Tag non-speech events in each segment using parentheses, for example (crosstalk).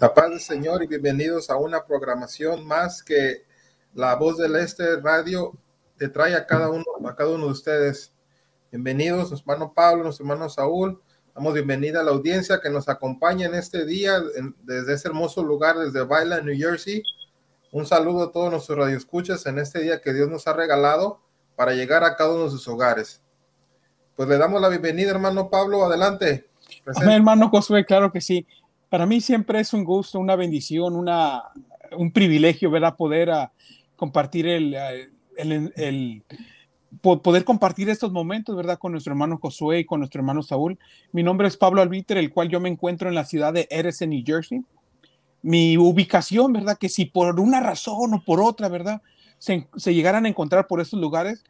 La paz del Señor y bienvenidos a una programación más que la voz del Este Radio te trae a cada uno, a cada uno de ustedes. Bienvenidos, nuestro hermano Pablo, nuestro hermano Saúl. Damos bienvenida a la audiencia que nos acompaña en este día desde ese hermoso lugar, desde Baila, New Jersey. Un saludo a todos nuestros radioescuchas en este día que Dios nos ha regalado para llegar a cada uno de sus hogares. Pues le damos la bienvenida, hermano Pablo. Adelante. Amén, hermano Josué, claro que sí para mí siempre es un gusto, una bendición, una, un privilegio, ¿verdad? Poder uh, compartir el, el, el, poder compartir estos momentos, ¿verdad? Con nuestro hermano Josué y con nuestro hermano Saúl. Mi nombre es Pablo Albiter, el cual yo me encuentro en la ciudad de Edison, New Jersey. Mi ubicación, ¿verdad? Que si por una razón o por otra, ¿verdad? Se, se llegaran a encontrar por estos lugares,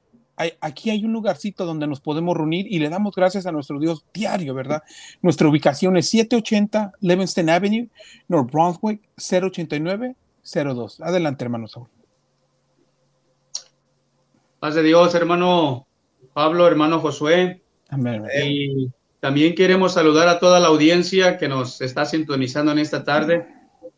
aquí hay un lugarcito donde nos podemos reunir y le damos gracias a nuestro Dios diario, ¿verdad? Nuestra ubicación es 780 Livingston Avenue, North Brunswick, 08902. Adelante, hermano Saúl. Paz de Dios, hermano Pablo, hermano Josué. Amén. Y también queremos saludar a toda la audiencia que nos está sintonizando en esta tarde.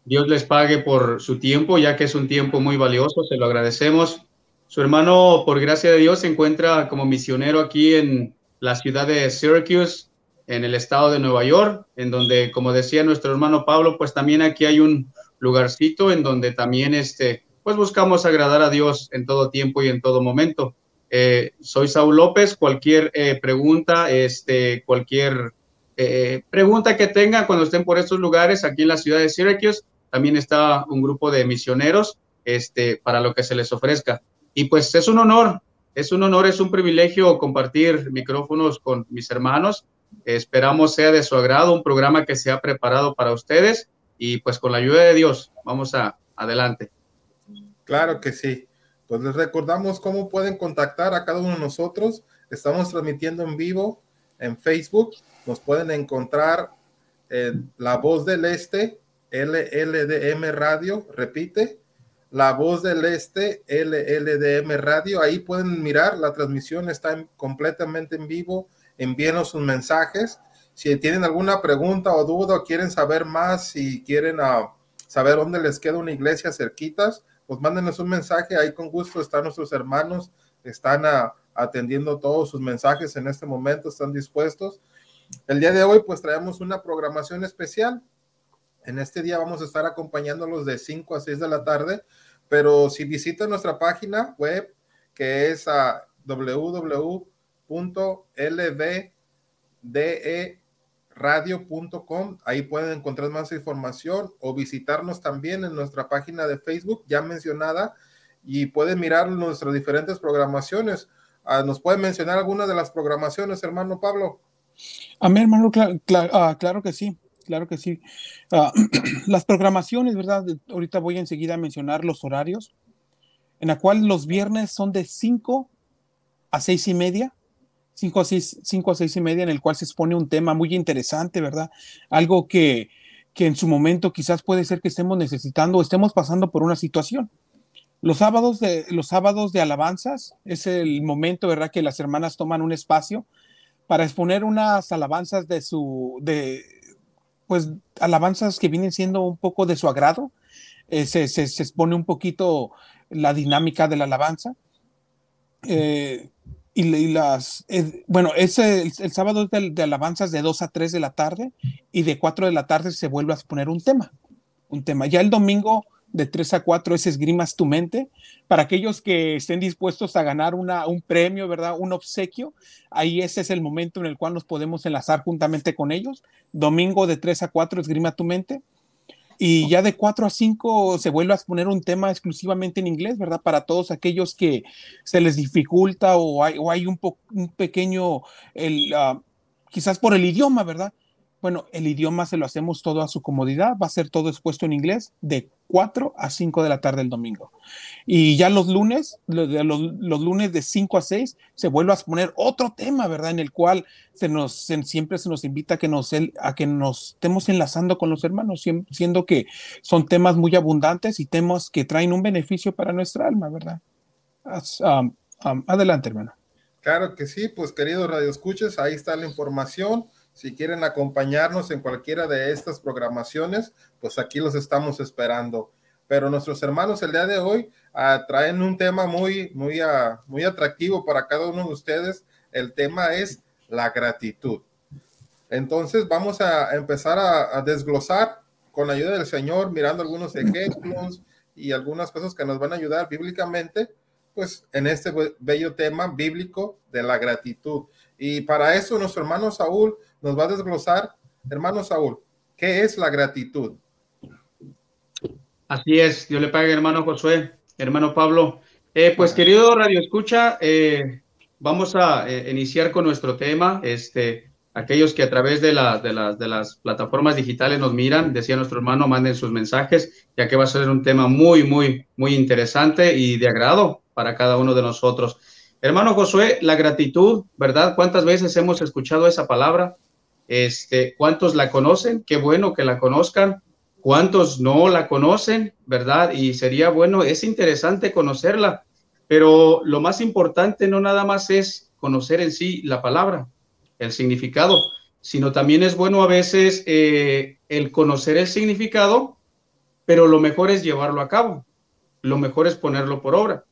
Dios les pague por su tiempo, ya que es un tiempo muy valioso, se lo agradecemos. Su hermano, por gracia de Dios, se encuentra como misionero aquí en la ciudad de Syracuse, en el estado de Nueva York, en donde, como decía nuestro hermano Pablo, pues también aquí hay un lugarcito en donde también, este, pues buscamos agradar a Dios en todo tiempo y en todo momento. Eh, soy Saúl López, cualquier eh, pregunta, este, cualquier eh, pregunta que tengan cuando estén por estos lugares, aquí en la ciudad de Syracuse, también está un grupo de misioneros, este, para lo que se les ofrezca. Y pues es un honor, es un honor, es un privilegio compartir micrófonos con mis hermanos. Esperamos sea de su agrado, un programa que se ha preparado para ustedes y pues con la ayuda de Dios, vamos a adelante. Claro que sí. Pues les recordamos cómo pueden contactar a cada uno de nosotros. Estamos transmitiendo en vivo en Facebook. Nos pueden encontrar en La Voz del Este, LLDM Radio, repite, la Voz del Este, LLDM Radio. Ahí pueden mirar, la transmisión está completamente en vivo. Envíenos sus mensajes. Si tienen alguna pregunta o duda quieren saber más, si quieren uh, saber dónde les queda una iglesia cerquitas, pues mándenos un mensaje. Ahí con gusto están nuestros hermanos, están uh, atendiendo todos sus mensajes en este momento, están dispuestos. El día de hoy, pues traemos una programación especial. En este día vamos a estar acompañándolos de 5 a 6 de la tarde pero si visitan nuestra página web, que es a www.lvderadio.com, ahí pueden encontrar más información o visitarnos también en nuestra página de Facebook ya mencionada y pueden mirar nuestras diferentes programaciones. Ah, ¿Nos pueden mencionar algunas de las programaciones, hermano Pablo? Amén, hermano, ah, claro que sí claro que sí. Ah, (clears throat) las programaciones, ¿verdad? Ahorita voy enseguida a mencionar los horarios, en la cual los viernes son de 5 a 6 y media. 5 a 6, 5 a 6 y media, en el cual se expone un tema muy interesante, ¿verdad? Algo que, que en su momento quizás puede ser que estemos necesitando o estemos pasando por una situación. Los sábados de, los sábados de alabanzas es el momento, ¿verdad?, que las hermanas toman un espacio para exponer unas alabanzas de su, de, pues alabanzas que vienen siendo un poco de su agrado. Eh, se, se, expone un poquito la dinámica de la alabanza. Eh, y, las, eh, bueno, es el, sábado de, de, alabanzas de 2 a 3 de la tarde y de 4 de la tarde se vuelve a exponer un tema. Un tema. Ya el domingo de 3 a 4 es Esgrimas tu mente. Para aquellos que estén dispuestos a ganar una, un premio, ¿verdad? Un obsequio, ahí ese es el momento en el cual nos podemos enlazar juntamente con ellos. Domingo de 3 a 4 Esgrima tu mente. y ya de 4 a 5 se vuelve a poner un tema exclusivamente en inglés, ¿verdad? Para todos aquellos que se les dificulta o hay, o hay un, un pequeño, el, uh, quizás por el idioma, ¿verdad? Bueno, el idioma se lo hacemos todo a su comodidad, va a ser todo expuesto en inglés de 4 a 5 de la tarde el domingo. Y ya los lunes, los, lunes de 5 a 6, se vuelve a poner otro tema, ¿verdad? En el cual siempre se nos invita a que nos, a estemos enlazando con los hermanos, siendo que son temas muy abundantes y temas que traen un beneficio para nuestra alma, ¿verdad? Um, um, adelante, hermano. Claro que sí, pues queridos radioescuches, ahí está la información si quieren acompañarnos en cualquiera de estas programaciones, pues aquí los estamos esperando. Pero nuestros hermanos el día de hoy uh, traen un tema muy, muy, uh, muy atractivo para cada uno de ustedes. El tema es la gratitud. Entonces vamos a empezar a, desglosar con ayuda del Señor, mirando algunos ejemplos y algunas cosas que nos van a ayudar bíblicamente, pues en este bello tema bíblico de la gratitud. Y para eso nuestro hermano Saúl nos va a desglosar, hermano Saúl, ¿qué es la gratitud? Así es, Dios le pague, hermano Josué, hermano Pablo. Eh, pues querido Radio Escucha, eh, vamos a eh, iniciar con nuestro tema. Este, aquellos que a través de, la, de, las, de las plataformas digitales nos miran, decía nuestro hermano, manden sus mensajes, ya que va a ser un tema muy, muy, muy interesante y de agrado para cada uno de nosotros. Hermano Josué, la gratitud, ¿verdad? ¿Cuántas veces hemos escuchado esa palabra? Este, ¿Cuántos la conocen? Qué bueno que la conozcan. ¿Cuántos no la conocen? ¿Verdad? Y sería bueno, es interesante conocerla, pero lo más importante no nada más es conocer en sí la palabra, el significado, sino también es bueno a veces eh, el conocer el significado, pero lo mejor es llevarlo a cabo, lo mejor es ponerlo por obra.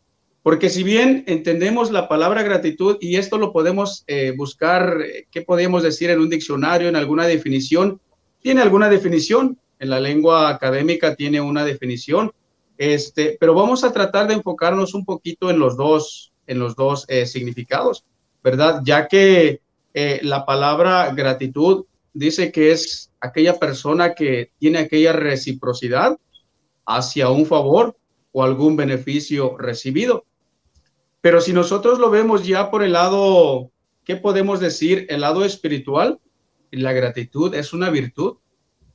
Porque si bien entendemos la palabra gratitud, y esto lo podemos eh, buscar, eh, ¿qué podemos decir en un diccionario, en alguna definición? Tiene alguna definición, en la lengua académica tiene una definición, este, pero vamos a tratar de enfocarnos un poquito en los dos, en los dos eh, significados, ¿verdad? Ya que la palabra gratitud dice que es aquella persona que tiene aquella reciprocidad hacia un favor o algún beneficio recibido. Pero si nosotros lo vemos ya por el lado, ¿qué podemos decir? El lado espiritual, la gratitud es una virtud,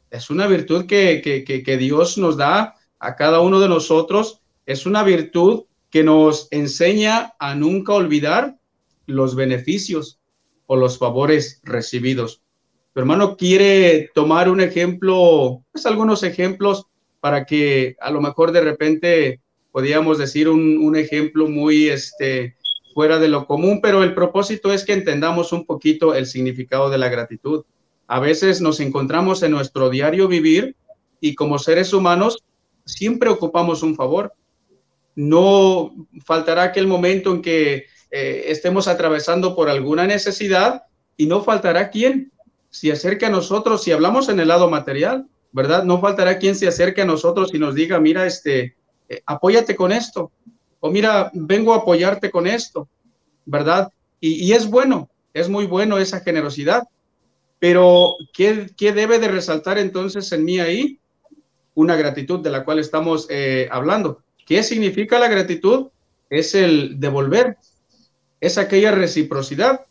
es una virtud que, que, Dios nos da a cada uno de nosotros, es una virtud que nos enseña a nunca olvidar los beneficios o los favores recibidos. Tu hermano quiere tomar un ejemplo, pues algunos ejemplos para que a lo mejor de repente podríamos decir un, ejemplo muy este, fuera de lo común, pero el propósito es que entendamos un poquito el significado de la gratitud. A veces nos encontramos en nuestro diario vivir y como seres humanos siempre ocupamos un favor. No faltará aquel momento en que eh, estemos atravesando por alguna necesidad y no faltará quien se acerque a nosotros, si hablamos en el lado material, ¿verdad? No faltará quien se acerque a nosotros y nos diga, mira, este, eh, apóyate con esto, o mira, vengo a apoyarte con esto, ¿verdad? Y, es bueno, es muy bueno esa generosidad, pero ¿qué, debe de resaltar entonces en mí ahí? Una gratitud de la cual estamos eh, hablando. ¿Qué significa la gratitud? Es el devolver, es aquella reciprocidad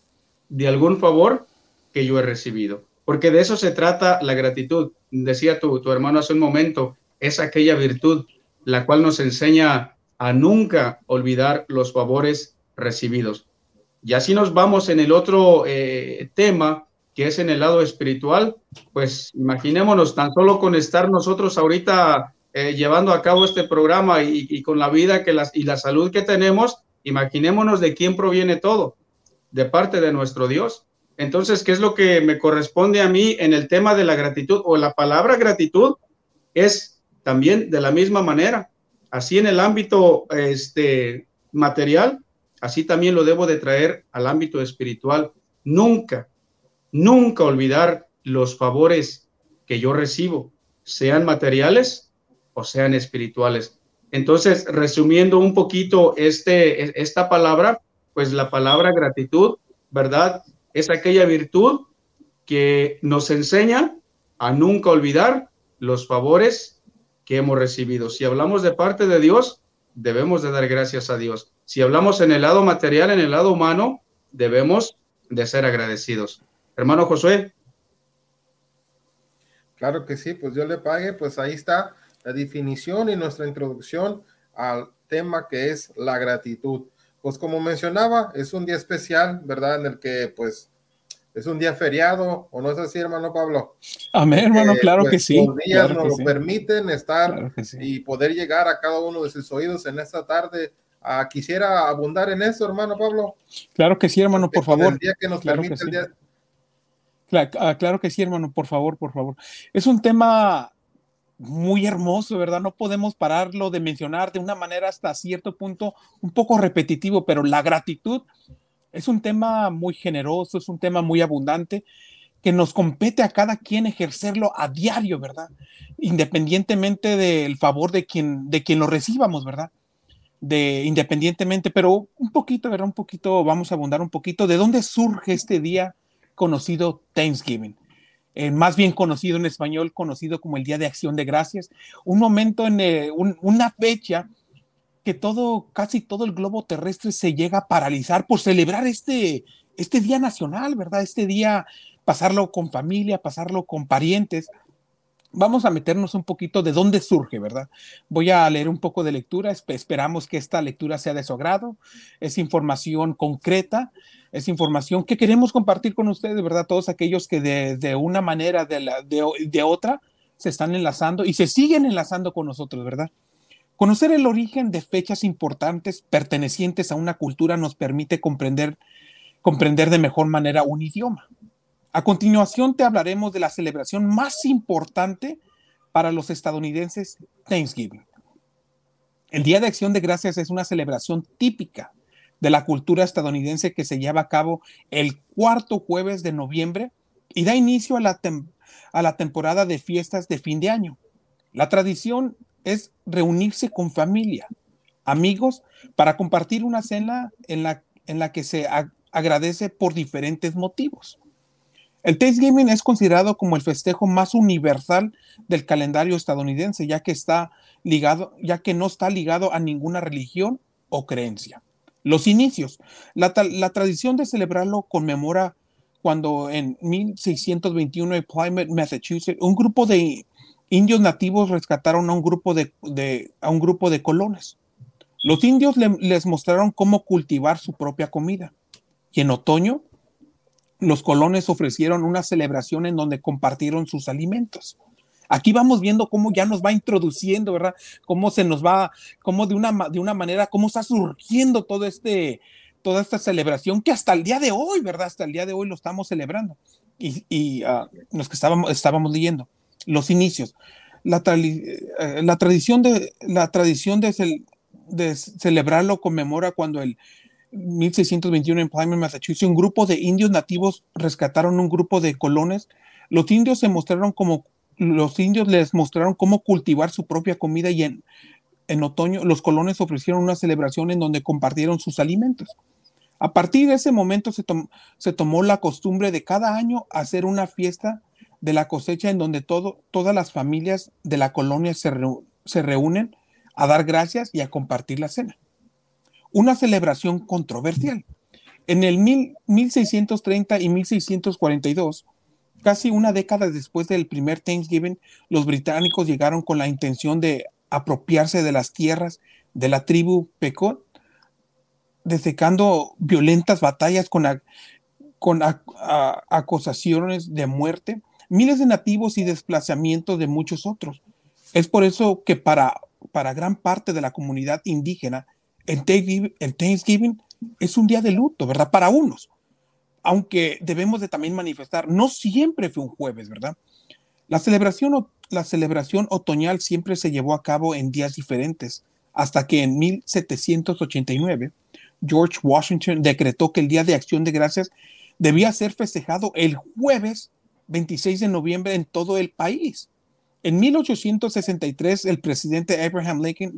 de algún favor que yo he recibido. Porque de eso se trata la gratitud. Decía tu, tu hermano hace un momento, es aquella virtud la cual nos enseña a nunca olvidar los favores recibidos. Y así nos vamos en el otro eh, tema, que es en el lado espiritual, pues imaginémonos tan solo con estar nosotros ahorita eh, llevando a cabo este programa y, con la vida que las, y la salud que tenemos, imaginémonos de quién proviene todo, de parte de nuestro Dios. Entonces, ¿qué es lo que me corresponde a mí en el tema de la gratitud o la palabra gratitud? Es también de la misma manera. Así en el ámbito este, material, así también lo debo de traer al ámbito espiritual. Nunca, nunca olvidar los favores que yo recibo, sean materiales o sean espirituales. Entonces, resumiendo un poquito este, esta palabra, pues la palabra gratitud, ¿verdad? Es aquella virtud que nos enseña a nunca olvidar los favores que hemos recibido. Si hablamos de parte de Dios, debemos de dar gracias a Dios. Si hablamos en el lado material, en el lado humano, debemos de ser agradecidos. Hermano Josué. Claro que sí, pues yo le pague, pues ahí está la definición y nuestra introducción al tema que es la gratitud. Pues como mencionaba, es un día especial, ¿verdad? En el que pues es un día feriado, ¿o no es así, hermano Pablo? Amén, hermano, eh, claro que pues, sí. Los días nos lo permiten estar y poder llegar a cada uno de sus oídos en esta tarde. Ah, quisiera abundar en eso, hermano Pablo. Claro que sí, hermano, por favor. El día que nos claro permite ah, claro que sí, hermano, por favor, por favor. Es un tema muy hermoso, ¿verdad? No podemos pararlo de mencionar de una manera hasta cierto punto un poco repetitivo, pero la gratitud es un tema muy generoso, es un tema muy abundante que nos compete a cada quien ejercerlo a diario, ¿verdad? Independientemente del favor de quien, de quien lo recibamos, ¿verdad? De independientemente, pero un poquito, ¿verdad? Un poquito, vamos a abundar un poquito de dónde surge este día conocido Thanksgiving. Eh, más bien conocido en español, conocido como el Día de Acción de Gracias, un momento en eh, una fecha que todo, casi todo el globo terrestre se llega a paralizar por celebrar este, este día nacional, ¿verdad? Este día, pasarlo con familia, pasarlo con parientes. Vamos a meternos un poquito de dónde surge, ¿verdad? Voy a leer un poco de lectura, esperamos que esta lectura sea de su agrado, es información concreta, es información que queremos compartir con ustedes, ¿verdad? Todos aquellos que de, una manera, de, la, de otra, se están enlazando y se siguen enlazando con nosotros, ¿verdad? Conocer el origen de fechas importantes pertenecientes a una cultura nos permite comprender, comprender de mejor manera un idioma. A continuación te hablaremos de la celebración más importante para los estadounidenses, Thanksgiving. El Día de Acción de Gracias es una celebración típica de la cultura estadounidense que se lleva a cabo el cuarto jueves de noviembre y da inicio a la, a la temporada de fiestas de fin de año. La tradición es reunirse con familia, amigos, para compartir una cena en la, en la que se agradece por diferentes motivos. El Thanksgiving es considerado como el festejo más universal del calendario estadounidense, ya que está ligado, ya que no está ligado a ninguna religión o creencia. Los inicios. La, la tradición de celebrarlo conmemora cuando en 1621 en Plymouth, Massachusetts, un grupo de indios nativos rescataron a un grupo de, a un grupo de colones. Los indios les mostraron cómo cultivar su propia comida. Y en otoño, los colones ofrecieron una celebración en donde compartieron sus alimentos. Aquí vamos viendo cómo ya nos va introduciendo, ¿verdad? Cómo se nos va, cómo de una, de una manera, cómo está surgiendo todo este, toda esta celebración que hasta el día de hoy, ¿verdad? Hasta el día de hoy lo estamos celebrando. Y, y ah, los que estábamos, estábamos leyendo los inicios. La, eh, la tradición, de, la tradición de, celebrarlo conmemora cuando el 1621 en Plymouth, Massachusetts, un grupo de indios nativos rescataron un grupo de colones. Los indios se mostraron como, los indios les mostraron cómo cultivar su propia comida y en, en otoño los colones ofrecieron una celebración en donde compartieron sus alimentos. A partir de ese momento se, se tomó la costumbre de cada año hacer una fiesta de la cosecha en donde todo, todas las familias de la colonia se, se reúnen a dar gracias y a compartir la cena. Una celebración controversial. En el 1630 y 1642, casi una década después del primer Thanksgiving, los británicos llegaron con la intención de apropiarse de las tierras de la tribu Pecot, desecando violentas batallas con, con acusaciones de muerte miles de nativos y desplazamientos de muchos otros. Es por eso que para, para gran parte de la comunidad indígena, el Thanksgiving, es un día de luto, ¿verdad? Para unos. Aunque debemos de también manifestar, no siempre fue un jueves, ¿verdad? La celebración, la celebración otoñal siempre se llevó a cabo en días diferentes, hasta que en 1789 George Washington decretó que el Día de Acción de Gracias debía ser festejado el jueves 26 de noviembre en todo el país. En 1863, el presidente Abraham Lincoln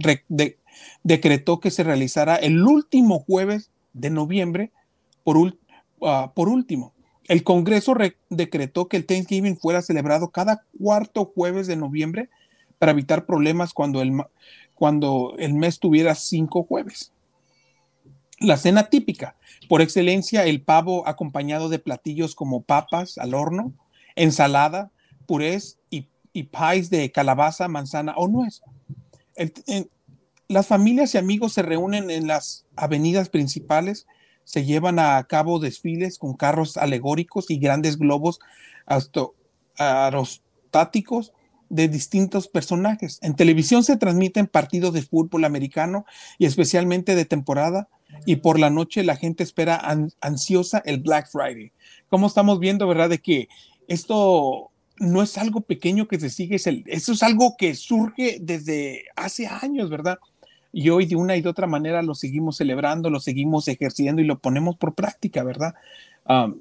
decretó que se realizara el último jueves de noviembre por, ah, por último. el Congreso decretó que el Thanksgiving fuera celebrado cada cuarto jueves de noviembre para evitar problemas cuando el, cuando el mes tuviera cinco jueves. La cena típica, por excelencia, el pavo acompañado de platillos como papas al horno, ensalada, purés y, y pies de calabaza, manzana o nuez. las familias y amigos se reúnen en las avenidas principales se llevan a cabo desfiles con carros alegóricos y grandes globos aerostáticos de distintos personajes. En televisión se transmiten partidos de fútbol americano y especialmente de temporada y por la noche la gente espera ansiosa el Black Friday. Como estamos viendo, ¿verdad? De que esto no es algo pequeño que se sigue, es eso es algo que surge desde hace años, ¿verdad? y hoy de una y de otra manera lo seguimos celebrando, lo seguimos ejerciendo y lo ponemos por práctica, ¿verdad?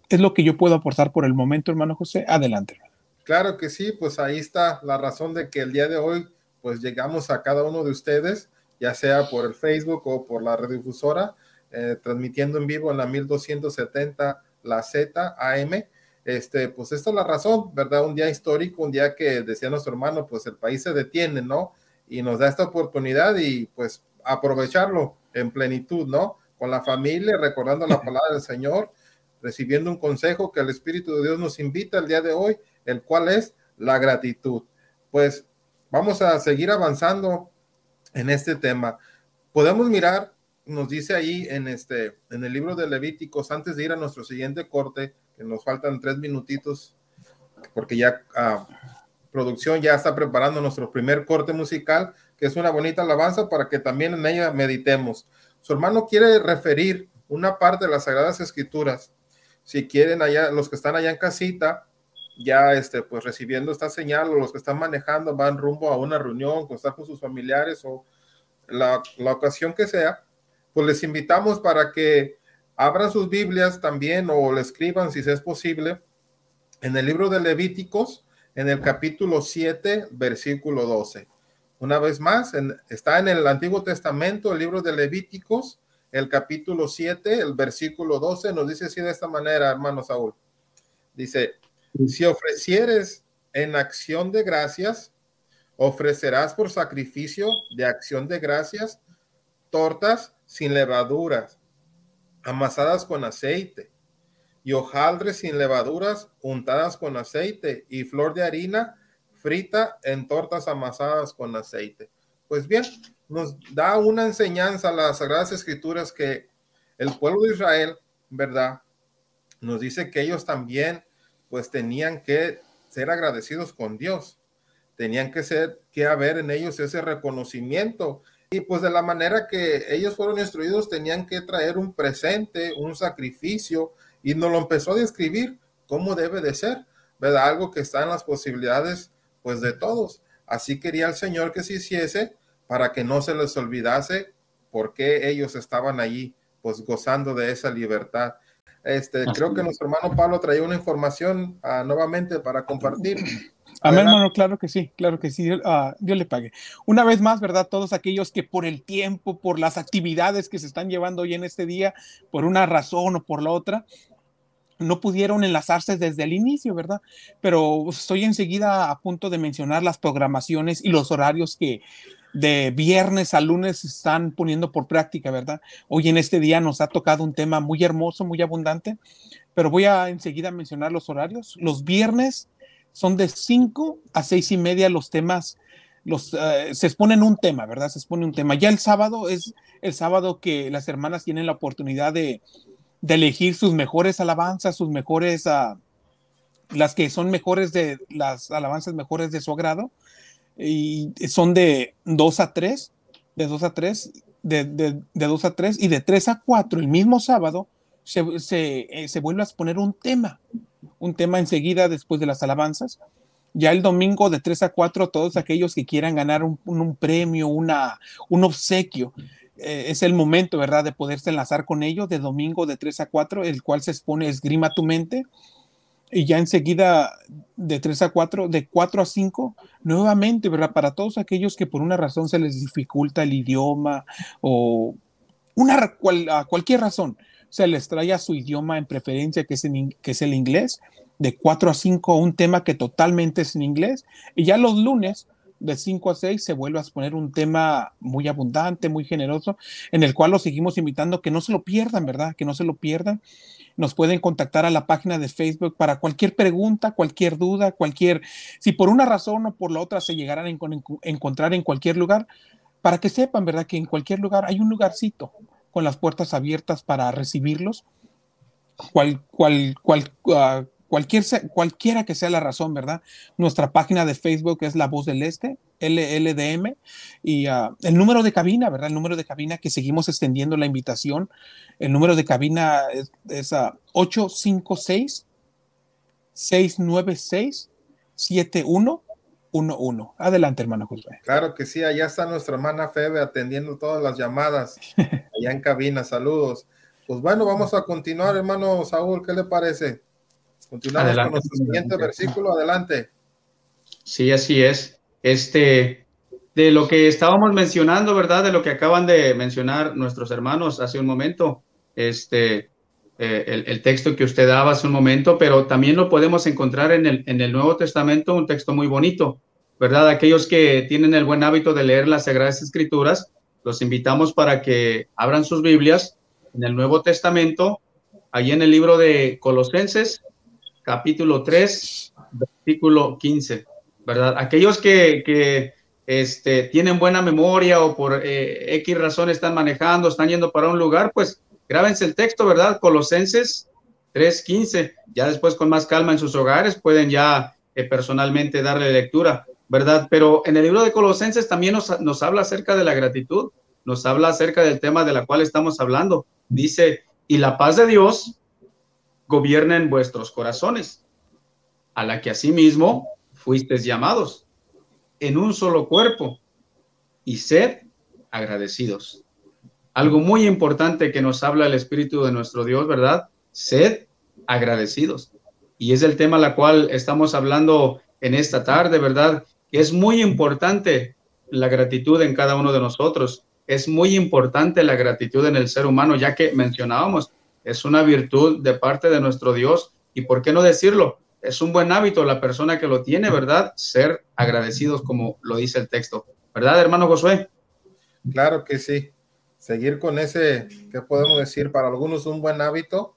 es lo que yo puedo aportar por el momento, hermano José. Adelante. Claro que sí, pues ahí está la razón de que el día de hoy pues llegamos a cada uno de ustedes, ya sea por el Facebook o por la redifusora, eh, transmitiendo en vivo en la 1270 la Z AM. Este, pues esta es la razón, ¿verdad? Un día histórico, un día que decía nuestro hermano, pues el país se detiene, ¿no? y nos da esta oportunidad y pues aprovecharlo en plenitud, ¿no? Con la familia, recordando la palabra del Señor, recibiendo un consejo que el Espíritu de Dios nos invita el día de hoy, el cual es la gratitud. Pues vamos a seguir avanzando en este tema. Podemos mirar, nos dice ahí en este, en el libro de Levíticos, antes de ir a nuestro siguiente corte, que nos faltan tres minutitos, porque ya ah, producción ya está preparando nuestro primer corte musical, que es una bonita alabanza para que también en ella meditemos. Su hermano quiere referir una parte de las Sagradas Escrituras. Si quieren allá, los que están allá en casita, ya este, pues recibiendo esta señal, o los que están manejando van rumbo a una reunión, con con sus familiares o la, la ocasión que sea, pues les invitamos para que abran sus Biblias también o le escriban si es posible en el libro de Levíticos, en el capítulo 7, versículo 12. Una vez más, está en el Antiguo Testamento, el libro de Levíticos, el capítulo 7, el versículo 12, nos dice así de esta manera, hermano Saúl. Dice, si ofrecieres en acción de gracias, ofrecerás por sacrificio de acción de gracias tortas sin levaduras, amasadas con aceite y hojaldres sin levaduras untadas con aceite y flor de harina frita en tortas amasadas con aceite. Pues bien, nos da una enseñanza las Sagradas Escrituras que el pueblo de Israel, ¿verdad? Nos dice que ellos también pues tenían que ser agradecidos con Dios. Tenían que ser, que haber en ellos ese reconocimiento. Y pues de la manera que ellos fueron instruidos, tenían que traer un presente, un sacrificio, y nos lo empezó a describir cómo debe de ser, ¿verdad? Algo que está en las posibilidades, pues, de todos. Así quería el Señor que se hiciese para que no se les olvidase por qué ellos estaban allí, pues, gozando de esa libertad. Este, creo que nuestro hermano Pablo traía una información ah, nuevamente para compartir. Amén, hermano, claro que sí, claro que sí, uh, Dios le pague. Una vez más, ¿verdad? Todos aquellos que por el tiempo, por las actividades que se están llevando hoy en este día, por una razón o por la otra, no pudieron enlazarse desde el inicio, ¿verdad? Pero estoy enseguida a punto de mencionar las programaciones y los horarios que de viernes a lunes están poniendo por práctica, ¿verdad? Hoy en este día nos ha tocado un tema muy hermoso, muy abundante, pero voy a enseguida mencionar los horarios. Los viernes son de 5 a seis y media los temas, los, eh, se exponen un tema, ¿verdad? Se expone un tema. Ya el sábado es el sábado que las hermanas tienen la oportunidad de, de elegir sus mejores alabanzas, sus mejores, uh, las que son mejores de las alabanzas mejores de su agrado, y son de 2 a 3, de 2 a 3, de, de, de 2 a 3 y de 3 a 4 el mismo sábado se, se, eh, se, vuelve a exponer un tema, un tema enseguida después de las alabanzas. Ya el domingo de 3 a 4, todos aquellos que quieran ganar un, un premio, una, un obsequio, eh, es el momento, ¿verdad?, de poderse enlazar con ellos de domingo de 3 a 4, el cual se expone Esgrima tu mente. Y ya enseguida de 3 a 4, de 4 a 5, nuevamente, ¿verdad? Para todos aquellos que por una razón se les dificulta el idioma o una, cual, cualquier razón, se les trae a su idioma en preferencia, que es, que es el inglés, de 4 a 5 un tema que totalmente es en inglés, y ya los lunes de 5 a 6 se vuelve a exponer un tema muy abundante, muy generoso, en el cual los seguimos invitando que no se lo pierdan, ¿verdad? Que no se lo pierdan. Nos pueden contactar a la página de Facebook para cualquier pregunta, cualquier duda, cualquier, si por una razón o por la otra se llegaran a encontrar en cualquier lugar, para que sepan, ¿verdad? Que en cualquier lugar hay un lugarcito con las puertas abiertas para recibirlos. Cual, cual, cual, uh, cualquier, cualquiera que sea la razón, ¿verdad? Nuestra página de Facebook es La Voz del Este, LLDM, y ah, el número de cabina, ¿verdad? El número de cabina que seguimos extendiendo la invitación. El número de cabina es, es 856 696 7111. Adelante, hermano José. Claro que sí, allá está nuestra hermana Febe atendiendo todas las llamadas (laughs) allá en cabina. Saludos. Pues bueno, vamos a continuar, hermano Saúl, ¿qué le parece? Continuamos con nuestro siguiente versículo, adelante. Sí, así es. Este, de lo que estábamos mencionando, ¿verdad? De lo que acaban de mencionar nuestros hermanos hace un momento, este, eh, el, texto que usted daba hace un momento, pero también lo podemos encontrar en el, en el Nuevo Testamento, un texto muy bonito, ¿verdad? Aquellos que tienen el buen hábito de leer las Sagradas Escrituras, los invitamos para que abran sus Biblias en el Nuevo Testamento, ahí en el libro de Colosenses, capítulo 3, versículo 15, ¿verdad? Aquellos que, que este, tienen buena memoria o por eh, X razón están manejando, están yendo para un lugar, pues grábense el texto, ¿verdad? Colosenses 3.15. Ya después con más calma en sus hogares pueden ya eh, personalmente darle lectura, ¿verdad? Pero en el libro de Colosenses también nos, nos habla acerca de la gratitud, nos habla acerca del tema de la cual estamos hablando. Dice, y la paz de Dios, gobierna en vuestros corazones, a la que asimismo fuisteis llamados en un solo cuerpo, y sed agradecidos. Algo muy importante que nos habla el Espíritu de nuestro Dios, ¿verdad? Sed agradecidos. Y es el tema la cual estamos hablando en esta tarde, ¿verdad? Es muy importante la gratitud en cada uno de nosotros. Es muy importante la gratitud en el ser humano, ya que mencionábamos es una virtud de parte de nuestro Dios y por qué no decirlo, es un buen hábito la persona que lo tiene, ¿verdad? Ser agradecidos como lo dice el texto, ¿verdad, hermano Josué? Claro que sí. Seguir con ese, ¿qué podemos decir? Para algunos un buen hábito,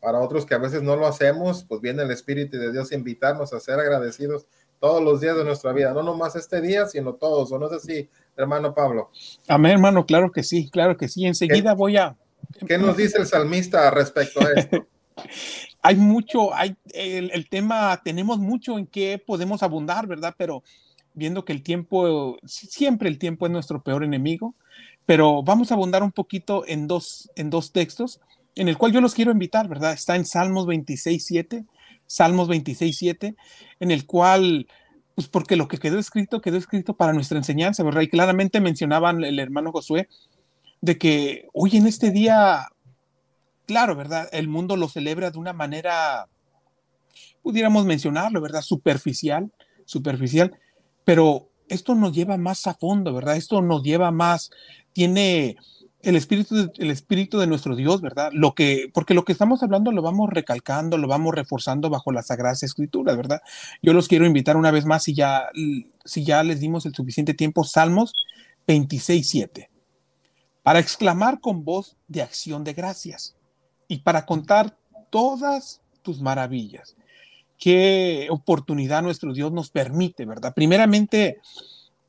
para otros que a veces no lo hacemos, pues viene el Espíritu de Dios a invitarnos a ser agradecidos todos los días de nuestra vida, no nomás este día, sino todos, ¿o no es así, hermano Pablo? Amén, hermano, claro que sí, claro que sí. Enseguida voy a, ¿Qué nos dice el salmista respecto a esto? (laughs) hay mucho, hay el, tema, tenemos mucho en que podemos abundar, ¿verdad? Pero viendo que el tiempo, siempre el tiempo es nuestro peor enemigo, pero vamos a abundar un poquito en dos, en dos textos, en el cual yo los quiero invitar, ¿verdad? Está en Salmos 26, 7, Salmos 26, 7, en el cual, pues porque lo que quedó escrito, quedó escrito para nuestra enseñanza, ¿verdad? Y claramente mencionaban el hermano Josué, de que hoy en este día, claro, ¿verdad? El mundo lo celebra de una manera, pudiéramos mencionarlo, ¿verdad? Superficial, superficial, pero esto nos lleva más a fondo, ¿verdad? Esto nos lleva más, tiene el espíritu, de, el espíritu de nuestro Dios, ¿verdad? Lo que, porque lo que estamos hablando lo vamos recalcando, lo vamos reforzando bajo las sagradas escrituras, ¿verdad? Yo los quiero invitar una vez más, si ya, si ya les dimos el suficiente tiempo, Salmos 26, 7 para exclamar con voz de acción de gracias y para contar todas tus maravillas. Qué oportunidad nuestro Dios nos permite, ¿verdad? Primeramente,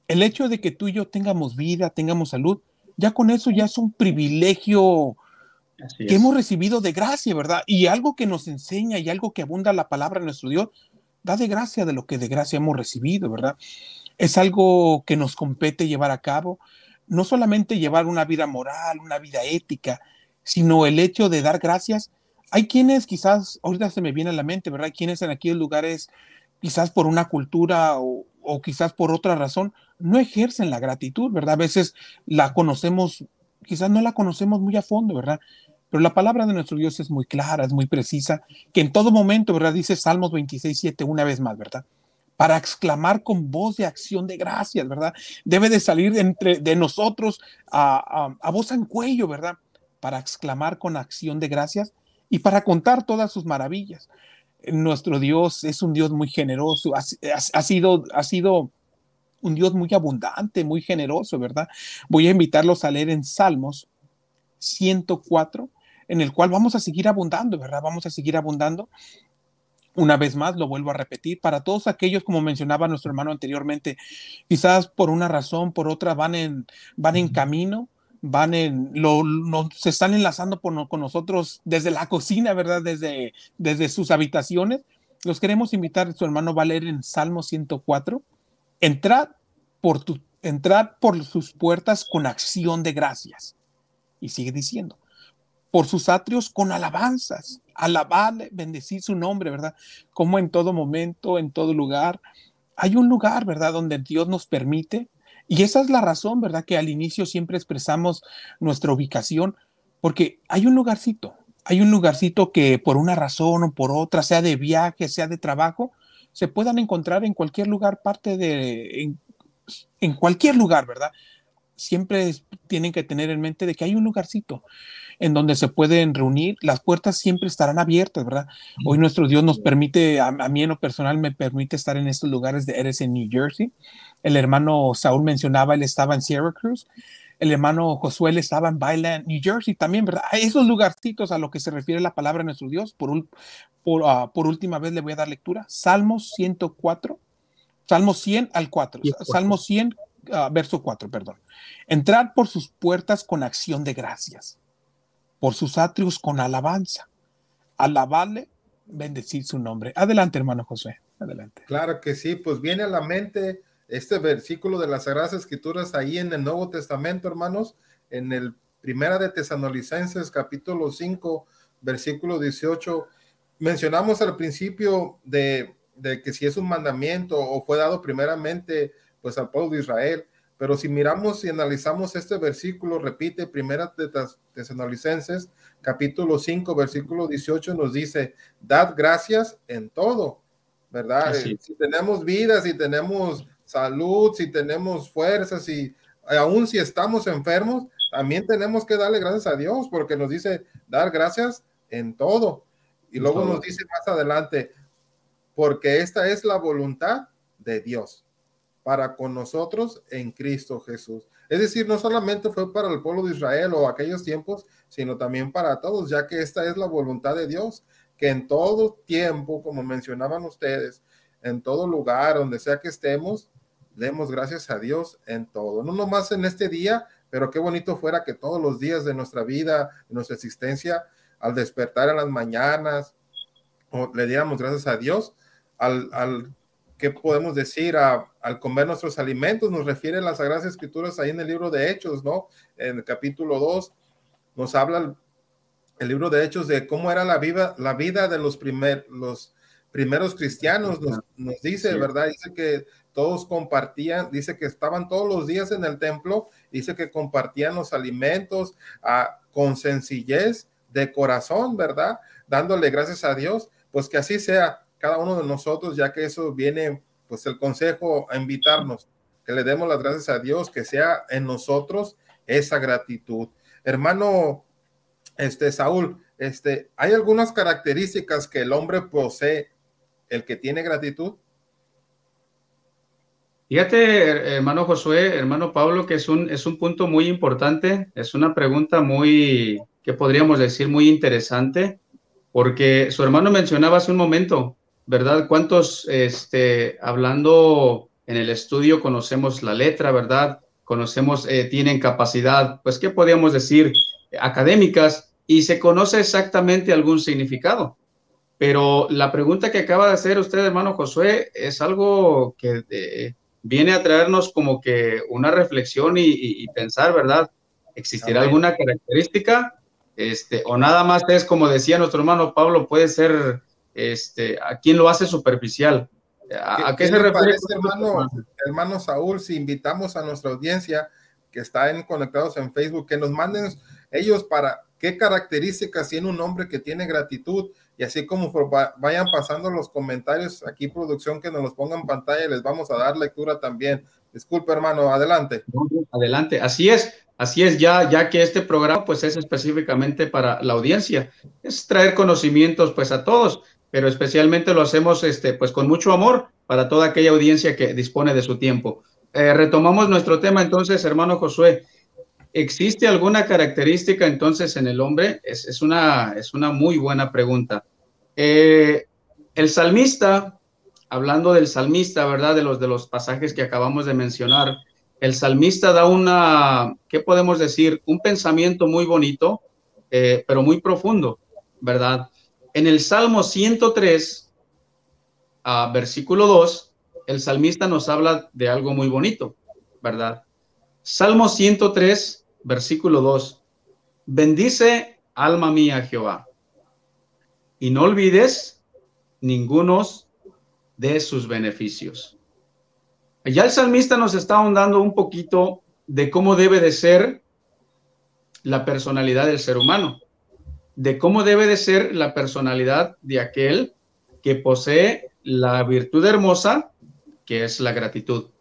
el hecho de que tú y yo tengamos vida, tengamos salud, ya con eso ya es un privilegio que hemos recibido de gracia, ¿verdad? Y algo que nos enseña y algo que abunda la palabra de nuestro Dios, da de gracia de lo que de gracia hemos recibido, ¿verdad? Es algo que nos compete llevar a cabo, no solamente llevar una vida moral, una vida ética, sino el hecho de dar gracias. Hay quienes quizás, ahorita se me viene a la mente, ¿verdad? Hay quienes en aquellos lugares, quizás por una cultura o, o quizás por otra razón, no ejercen la gratitud, ¿verdad? A veces la conocemos, quizás no la conocemos muy a fondo, ¿verdad? Pero la palabra de nuestro Dios es muy clara, es muy precisa, que en todo momento, ¿verdad? Dice Salmos 26, 7 una vez más, ¿verdad? para exclamar con voz de acción de gracias, ¿verdad? Debe de salir entre, de nosotros a, a, voz en cuello, ¿verdad? para exclamar con acción de gracias y para contar todas sus maravillas. Nuestro Dios es un Dios muy generoso, ha, sido, ha sido un Dios muy abundante, muy generoso, ¿verdad? Voy a invitarlos a leer en Salmos 104, en el cual vamos a seguir abundando, ¿verdad? Vamos a seguir abundando. Una vez más, lo vuelvo a repetir, para todos aquellos, como mencionaba nuestro hermano anteriormente, quizás por una razón, por otra, van en, van en camino, van en, lo, se están enlazando con nosotros desde la cocina, ¿verdad? Desde, desde sus habitaciones. Los queremos invitar, su hermano va a leer en Salmo 104. Entrad por, tu, entrad por sus puertas con acción de gracias. Y sigue diciendo, por sus atrios con alabanzas, alabarle, bendecir su nombre, ¿verdad? Como en todo momento, en todo lugar, hay un lugar, ¿verdad? Donde Dios nos permite, y esa es la razón, ¿verdad? Que al inicio siempre expresamos nuestra ubicación, porque hay un lugarcito, hay un lugarcito que por una razón o por otra, sea de viaje, sea de trabajo, se puedan encontrar en cualquier lugar, parte de, en, en cualquier lugar, ¿verdad? Siempre tienen que tener en mente de que hay un lugarcito en donde se pueden reunir, las puertas siempre estarán abiertas, ¿verdad? Hoy nuestro Dios nos permite, a, mí en lo personal me permite estar en estos lugares de Eres en New Jersey. El hermano Saúl mencionaba, él estaba en Syracuse. El hermano Josué estaba en Byland, New Jersey también, ¿verdad? A esos lugarcitos a lo que se refiere la palabra de nuestro Dios. Por, por, ah, por última vez le voy a dar lectura. Salmos 104, Salmo 100 al 4. Salmo 100, ah, verso 4, perdón. Entrar por sus puertas con acción de gracias por sus atrios con alabanza. Alabarle, bendecir su nombre. Adelante, hermano José. Adelante. Claro que sí, pues viene a la mente este versículo de las Sagradas Escrituras ahí en el Nuevo Testamento, hermanos, en el Primera de Tesanolicenses, capítulo 5, versículo 18. Mencionamos al principio de, de que si es un mandamiento o fue dado primeramente pues al pueblo de Israel, pero si miramos y analizamos este versículo, repite, primera de Tesanolicenses, capítulo 5, versículo 18, nos dice, dad gracias en todo, ¿verdad? Si tenemos vida, si tenemos salud, si tenemos fuerzas, y aún si estamos enfermos, también tenemos que darle gracias a Dios, porque nos dice, dar gracias en todo. Y luego nos dice más adelante, porque esta es la voluntad de Dios para con nosotros en Cristo Jesús. Es decir, no solamente fue para el pueblo de Israel o aquellos tiempos, sino también para todos, ya que esta es la voluntad de Dios, que en todo tiempo, como mencionaban ustedes, en todo lugar, donde sea que estemos, demos gracias a Dios en todo. No nomás en este día, pero qué bonito fuera que todos los días de nuestra vida, de nuestra existencia, al despertar en las mañanas, le diéramos gracias a Dios, al, al ¿qué podemos decir al comer nuestros alimentos? Nos refiere las Sagradas Escrituras ahí en el libro de Hechos, ¿no? En el capítulo 2 nos habla el, libro de Hechos de cómo era la vida, la vida de los, primer, los primeros cristianos, nos, dice, ¿verdad? Dice que todos compartían, dice que estaban todos los días en el templo, dice que compartían los alimentos ah, con sencillez de corazón, ¿verdad? Dándole gracias a Dios, pues que así sea cada uno de nosotros, ya que eso viene, pues el consejo a invitarnos, que le demos las gracias a Dios, que sea en nosotros esa gratitud. Hermano, este Saúl, este, ¿hay algunas características que el hombre posee, el que tiene gratitud? Fíjate, hermano Josué, hermano Pablo, que es un, es un punto muy importante, es una pregunta muy, que podríamos decir, muy interesante, porque su hermano mencionaba hace un momento, ¿verdad? ¿Cuántos, este, hablando en el estudio, conocemos la letra, ¿verdad? Conocemos, eh, tienen capacidad, pues, ¿qué podríamos decir? Académicas y se conoce exactamente algún significado. Pero la pregunta que acaba de hacer usted, hermano Josué, es algo que eh, viene a traernos como que una reflexión y, pensar, ¿verdad? ¿Existirá alguna característica? Este, o nada más es como decía nuestro hermano Pablo, puede ser este, ¿a quién lo hace superficial? ¿A, qué, se refiere? hermano, hermano Saúl, si invitamos a nuestra audiencia que está conectados en Facebook, que nos manden ellos para qué características tiene un hombre que tiene gratitud y así como vayan pasando los comentarios aquí producción que nos los pongan en pantalla les vamos a dar lectura también. Disculpe hermano, adelante. Adelante, así es. Así es, ya, ya que este programa pues es específicamente para la audiencia, es traer conocimientos pues a todos, pero especialmente lo hacemos este pues con mucho amor para toda aquella audiencia que dispone de su tiempo. Eh, retomamos nuestro tema entonces, hermano Josué. ¿Existe alguna característica entonces en el hombre? Es, una, es una muy buena pregunta. Eh, el salmista, hablando del salmista, ¿verdad? De los, de los pasajes que acabamos de mencionar, el salmista da una, ¿qué podemos decir? Un pensamiento muy bonito, eh, pero muy profundo, ¿verdad? En el Salmo 103, versículo 2, el salmista nos habla de algo muy bonito, ¿verdad? Salmo 103, versículo 2. Bendice, alma mía, Jehová, y no olvides ningunos de sus beneficios. Ya el salmista nos está ahondando un poquito de cómo debe de ser la personalidad del ser humano, de cómo debe de ser la personalidad de aquel que posee la virtud hermosa que es la gratitud.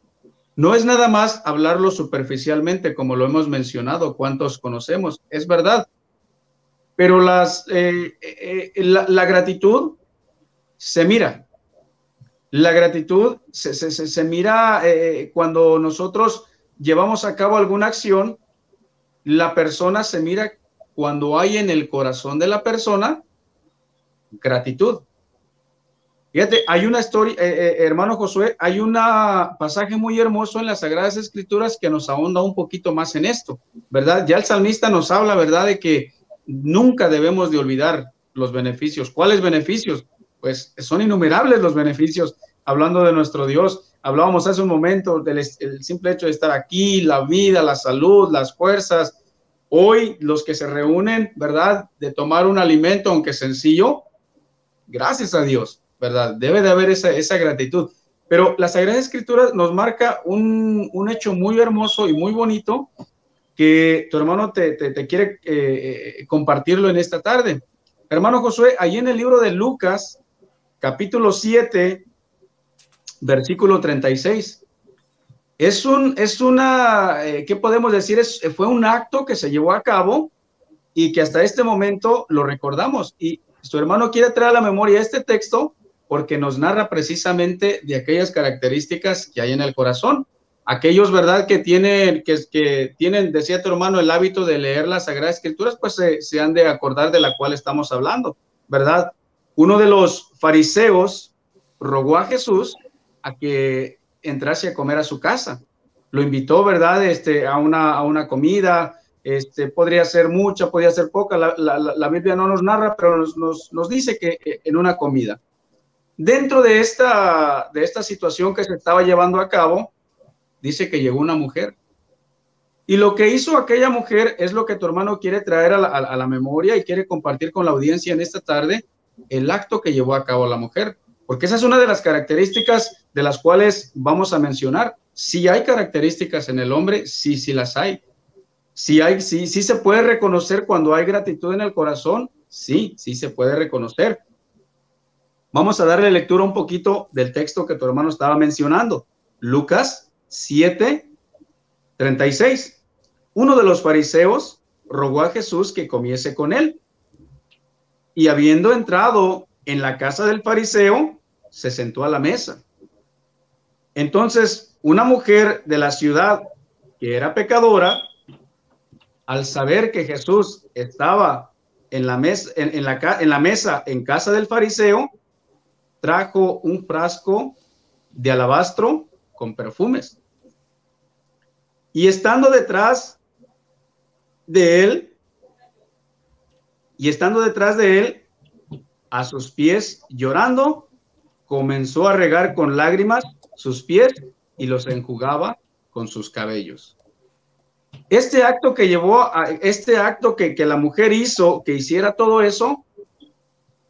No es nada más hablarlo superficialmente, como lo hemos mencionado, cuántos conocemos, es verdad. Pero las, eh, eh, la, gratitud se mira. La gratitud se, mira eh, cuando nosotros llevamos a cabo alguna acción, la persona se mira cuando hay en el corazón de la persona gratitud. Fíjate, hay una historia, eh, eh, hermano Josué, hay un pasaje muy hermoso en las Sagradas Escrituras que nos ahonda un poquito más en esto, ¿verdad? Ya el salmista nos habla, ¿verdad?, de que nunca debemos de olvidar los beneficios. ¿Cuáles beneficios? Pues son innumerables los beneficios, hablando de nuestro Dios. Hablábamos hace un momento del simple hecho de estar aquí, la vida, la salud, las fuerzas. Hoy los que se reúnen, ¿verdad?, de tomar un alimento, aunque sencillo, gracias a Dios ¿verdad? Debe de haber esa, esa gratitud. Pero la Sagrada Escritura nos marca un, un, hecho muy hermoso y muy bonito que tu hermano te, te, quiere eh, eh, compartirlo en esta tarde. Hermano Josué, ahí en el libro de Lucas, capítulo 7, versículo 36. Es un, es una, eh, ¿qué podemos decir? Es, fue un acto que se llevó a cabo y que hasta este momento lo recordamos. Y su hermano quiere traer a la memoria este texto porque nos narra precisamente de aquellas características que hay en el corazón. Aquellos, ¿verdad?, que tienen, que, que tienen, decía tu hermano, el hábito de leer las Sagradas Escrituras, pues se, han de acordar de la cual estamos hablando, ¿verdad? Uno de los fariseos rogó a Jesús a que entrase a comer a su casa. Lo invitó, ¿verdad?, este, a, una, a una comida, este, podría ser mucha, podría ser poca, la, la, Biblia no nos narra, pero nos, nos, nos, dice que en una comida. Dentro de esta, de esta situación que se estaba llevando a cabo, dice que llegó una mujer. Y lo que hizo aquella mujer es lo que tu hermano quiere traer a la, a la memoria y quiere compartir con la audiencia en esta tarde, el acto que llevó a cabo la mujer. Porque esa es una de las características de las cuales vamos a mencionar. Si hay características en el hombre, sí, sí las hay. Si hay, sí, sí se puede reconocer cuando hay gratitud en el corazón, sí, sí se puede reconocer. Vamos a darle lectura un poquito del texto que tu hermano estaba mencionando. Lucas 7, 36. Uno de los fariseos rogó a Jesús que comiese con él. Y habiendo entrado en la casa del fariseo, se sentó a la mesa. Entonces, una mujer de la ciudad que era pecadora, al saber que Jesús estaba en la, mesa, en, la, en la mesa en casa del fariseo, trajo un frasco de alabastro con perfumes. Y estando detrás de él, y estando detrás de él, a sus pies llorando, comenzó a regar con lágrimas sus pies y los enjugaba con sus cabellos. Este acto que llevó a este acto que, que la mujer hizo, que hiciera todo eso,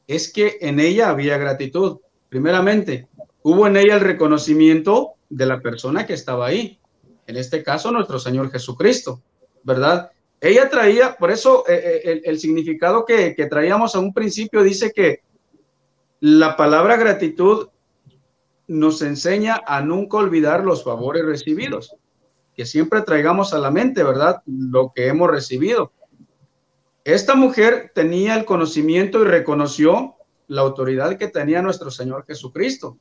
es que en ella había gratitud. Primeramente, hubo en ella el reconocimiento de la persona que estaba ahí. En este caso, nuestro Señor Jesucristo, ¿verdad? Ella traía, por eso eh, eh, el, significado que, que traíamos a un principio dice que la palabra gratitud nos enseña a nunca olvidar los favores recibidos. que siempre traigamos a la mente, ¿verdad? Lo que hemos recibido. Esta mujer tenía el conocimiento y reconoció la autoridad que tenía nuestro Señor Jesucristo.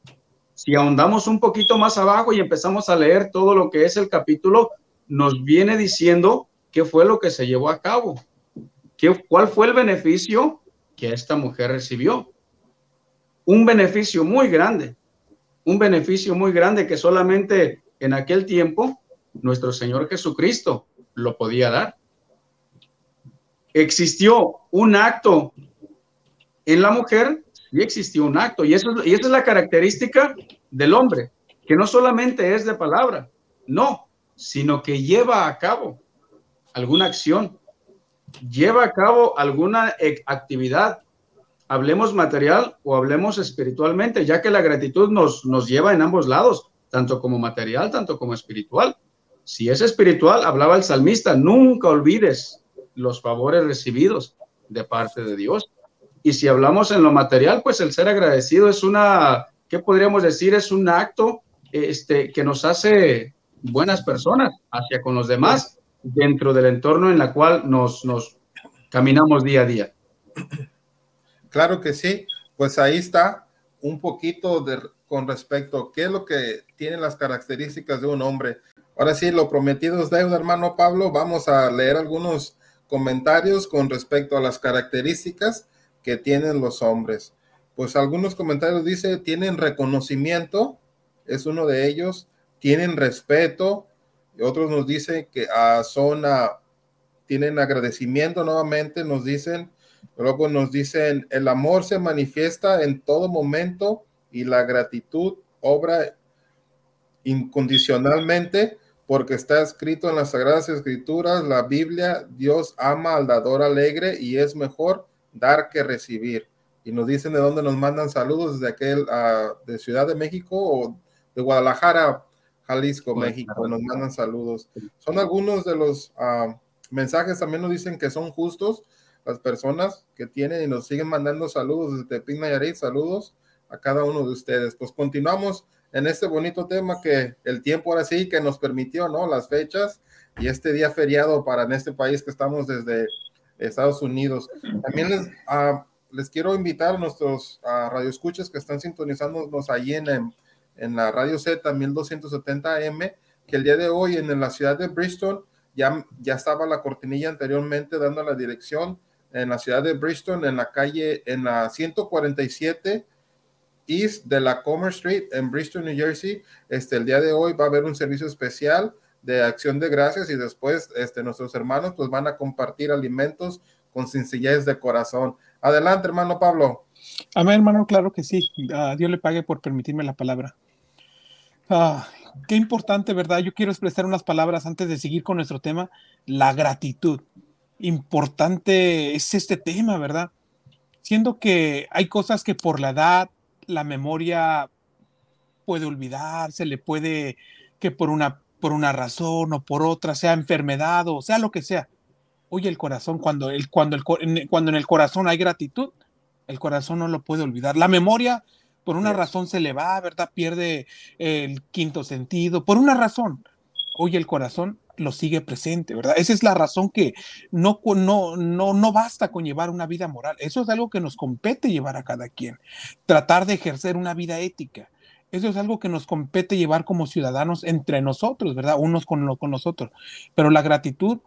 Si ahondamos un poquito más abajo y empezamos a leer todo lo que es el capítulo, nos viene diciendo qué fue lo que se llevó a cabo, ¿Qué, cuál fue el beneficio que esta mujer recibió. Un beneficio muy grande, un beneficio muy grande que solamente en aquel tiempo nuestro Señor Jesucristo lo podía dar. Existió un acto en la mujer, y existió un acto, y, eso, y esa es la característica del hombre, que no solamente es de palabra, no, sino que lleva a cabo alguna acción, lleva a cabo alguna actividad, hablemos material o hablemos espiritualmente, ya que la gratitud nos, nos lleva en ambos lados, tanto como material, tanto como espiritual. Si es espiritual, hablaba el salmista, nunca olvides los favores recibidos de parte de Dios. Y si hablamos en lo material, pues el ser agradecido es una, ¿qué podríamos decir? Es un acto este, que nos hace buenas personas hacia con los demás dentro del entorno en la cual nos, nos caminamos día a día. Claro que sí, pues ahí está un poquito de, con respecto a qué es lo que tienen las características de un hombre. Ahora sí, lo prometido es deuda, hermano Pablo. Vamos a leer algunos comentarios con respecto a las características que tienen los hombres. Pues algunos comentarios dice, tienen reconocimiento, es uno de ellos, tienen respeto, y otros nos dicen que uh, son, tienen agradecimiento nuevamente, nos dicen, luego nos dicen, el amor se manifiesta en todo momento y la gratitud obra incondicionalmente porque está escrito en las Sagradas Escrituras, la Biblia, Dios ama al dador alegre y es mejor dar que recibir. Y nos dicen de dónde nos mandan saludos, desde aquel, uh, de Ciudad de México o de Guadalajara, Jalisco, México, nos mandan saludos. Son algunos de los uh, mensajes, también nos dicen que son justos las personas que tienen y nos siguen mandando saludos desde Tepic Nayarit, saludos a cada uno de ustedes. Pues continuamos en este bonito tema que el tiempo ahora sí que nos permitió, ¿no? Las fechas y este día feriado para en este país que estamos desde Estados Unidos. También les, uh, les quiero invitar a nuestros uh, radioescuchas que están sintonizándonos allí en, en la radio Z 1270M, que el día de hoy en, en la ciudad de Bristol ya, ya estaba la cortinilla anteriormente dando la dirección en la ciudad de Bristol, en la calle, en la 147 East de la Commerce Street en Bristol, New Jersey. Este, el día de hoy va a haber un servicio especial de acción de gracias y después este, nuestros hermanos pues van a compartir alimentos con sencillez de corazón. Adelante, hermano Pablo. Amén, hermano, claro que sí. Uh, Dios le pague por permitirme la palabra. Uh, qué importante, ¿verdad? Yo quiero expresar unas palabras antes de seguir con nuestro tema, la gratitud. Importante es este tema, ¿verdad? Siendo que hay cosas que por la edad, la memoria puede olvidar, se le puede que por una por una razón o por otra, sea enfermedad o sea lo que sea. Oye, el corazón, cuando, el, cuando, el, cuando en el corazón hay gratitud, el corazón no lo puede olvidar. La memoria, por una razón, se le va, ¿verdad? Pierde el quinto sentido, por una razón. Oye, el corazón lo sigue presente, ¿verdad? Esa es la razón que no, no, no, no basta con llevar una vida moral. Eso es algo que nos compete llevar a cada quien. Tratar de ejercer una vida ética eso es algo que nos compete llevar como ciudadanos entre nosotros, ¿verdad? Unos con, con nosotros. Pero la gratitud,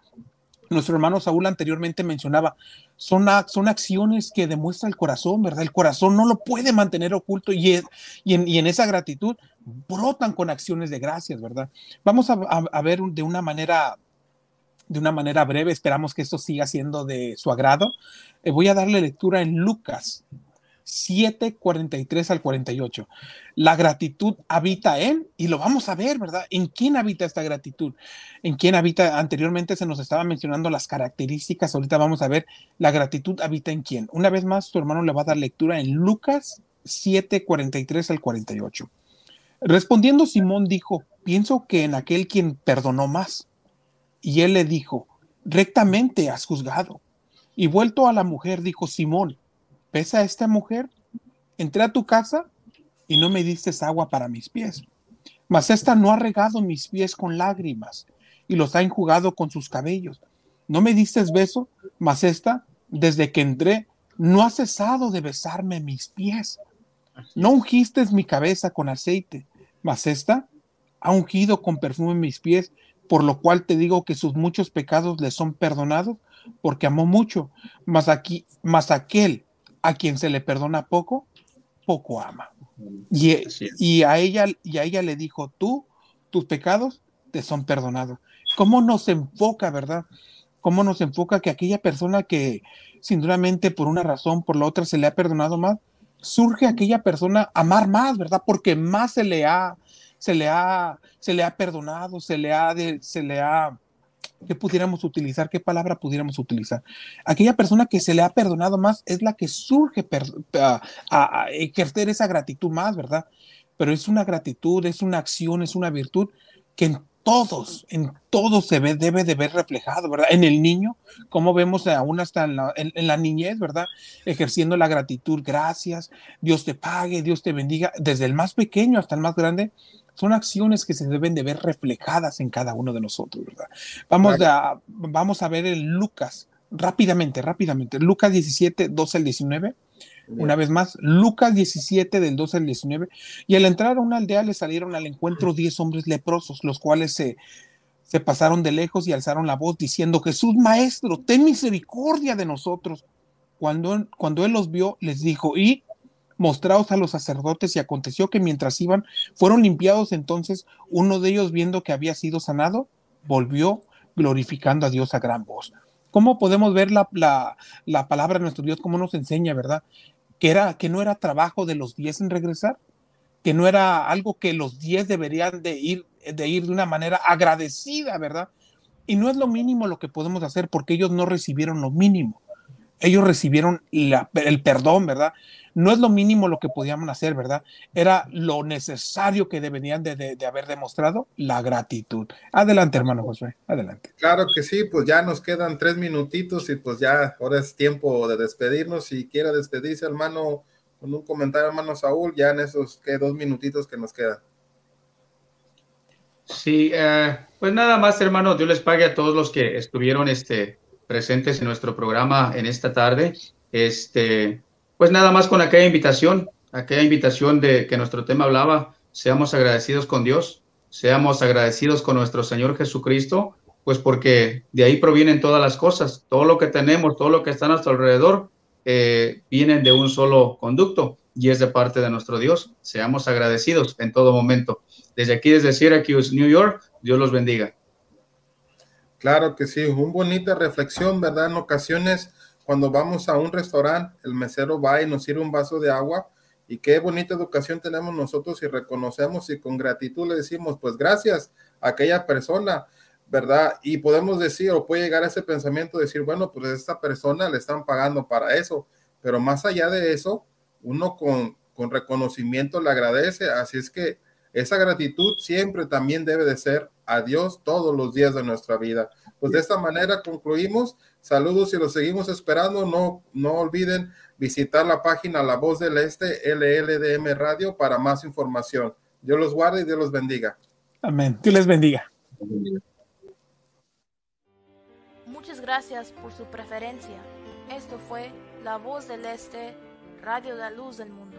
nuestro hermano Saúl anteriormente mencionaba, son, son acciones que demuestra el corazón, ¿verdad? El corazón no lo puede mantener oculto y, en, y en, esa gratitud brotan con acciones de gracias, ¿verdad? Vamos a, ver de una manera de una manera breve, esperamos que esto siga siendo de su agrado. Eh, voy a darle lectura en Lucas 7, 43 al 48. La gratitud habita en, y lo vamos a ver, ¿verdad? ¿En quién habita esta gratitud? ¿En quién habita? Anteriormente se nos estaba mencionando las características, ahorita vamos a ver, la gratitud habita en quién. Una vez más, tu hermano le va a dar lectura en Lucas 7, 43 al 48. Respondiendo Simón dijo, pienso que en aquel quien perdonó más. Y él le dijo, rectamente has juzgado. Y vuelto a la mujer, dijo Simón, ¿Pesa esta mujer? Entré a tu casa y no me diste agua para mis pies. Mas esta no ha regado mis pies con lágrimas, y los ha enjugado con sus cabellos. No me diste beso, mas esta, desde que entré, no ha cesado de besarme mis pies. No ungiste mi cabeza con aceite, mas esta ha ungido con perfume mis pies, por lo cual te digo que sus muchos pecados le son perdonados, porque amó mucho, mas aquí, mas aquel a quien se le perdona poco, poco ama. Y, y, a ella, y a ella le dijo, tú, tus pecados te son perdonados. ¿Cómo nos enfoca, verdad? ¿Cómo nos enfoca que aquella persona que sin duramente por una razón, por la otra se le ha perdonado más, surge aquella persona amar más, ¿verdad? Porque más se le ha, se le ha, se le ha perdonado, se le ha, se le ha, ¿qué pudiéramos utilizar? ¿Qué palabra pudiéramos utilizar? Aquella persona que se le ha perdonado más es la que surge a, a, ejercer esa gratitud más, ¿verdad? Pero es una gratitud, es una acción, es una virtud que todos, en todos se ve, debe de ver reflejado, ¿verdad? En el niño, como vemos aún hasta en la, en la, niñez, ¿verdad? Ejerciendo la gratitud, gracias, Dios te pague, Dios te bendiga, desde el más pequeño hasta el más grande, son acciones que se deben de ver reflejadas en cada uno de nosotros, ¿verdad? Vamos, a, vamos a ver el Lucas, rápidamente, rápidamente, Lucas 17, 12 al 19. Una vez más, Lucas 17 del 12 al 19. Y al entrar a una aldea le salieron al encuentro 10 hombres leprosos, los cuales se, se pasaron de lejos y alzaron la voz diciendo, Jesús Maestro, ten misericordia de nosotros. Cuando, cuando él los vio, les dijo, y mostraos a los sacerdotes y aconteció que mientras iban, fueron limpiados entonces uno de ellos viendo que había sido sanado, volvió glorificando a Dios a gran voz. ¿Cómo podemos ver la, la, palabra de nuestro Dios? ¿Cómo nos enseña, verdad? Que, era, que no era trabajo de los diez en regresar, que no era algo que los diez deberían de ir, de ir de una manera agradecida, ¿verdad? Y no es lo mínimo lo que podemos hacer porque ellos no recibieron lo mínimo. Ellos recibieron el perdón, ¿verdad? no es lo mínimo lo que podíamos hacer, ¿verdad? Era lo necesario que deberían de, haber demostrado, la gratitud. Adelante, hermano Josué, adelante. Claro que sí, pues ya nos quedan tres minutitos y pues ya ahora es tiempo de despedirnos. Si quiera despedirse, hermano, con un comentario, hermano Saúl, ya en esos que dos minutitos que nos quedan. Sí, eh, pues nada más, hermano, Dios les pague a todos los que estuvieron este, presentes en nuestro programa en esta tarde. Este, pues nada más con aquella invitación, aquella invitación de que nuestro tema hablaba, seamos agradecidos con Dios, seamos agradecidos con nuestro Señor Jesucristo, pues porque de ahí provienen todas las cosas, todo lo que tenemos, todo lo que está a nuestro alrededor, eh, vienen de un solo conducto y es de parte de nuestro Dios. Seamos agradecidos en todo momento. Desde aquí, desde Syracuse, New York, Dios los bendiga. Claro que sí, una bonita reflexión, ¿verdad? En ocasiones cuando vamos a un restaurante, el mesero va y nos sirve un vaso de agua y qué bonita educación tenemos nosotros y reconocemos y con gratitud le decimos, pues gracias a aquella persona, ¿verdad? Y podemos decir, o puede llegar a ese pensamiento de decir, bueno, pues esta persona le están pagando para eso, pero más allá de eso, uno con, con reconocimiento le agradece, así es que esa gratitud siempre también debe de ser a Dios todos los días de nuestra vida. Pues de esta manera concluimos. Saludos y los seguimos esperando. No, no olviden visitar la página La Voz del Este, LLDM Radio, para más información. Dios los guarde y Dios los bendiga. Amén. Dios les bendiga. Muchas gracias por su preferencia. Esto fue La Voz del Este, Radio de la Luz del Mundo.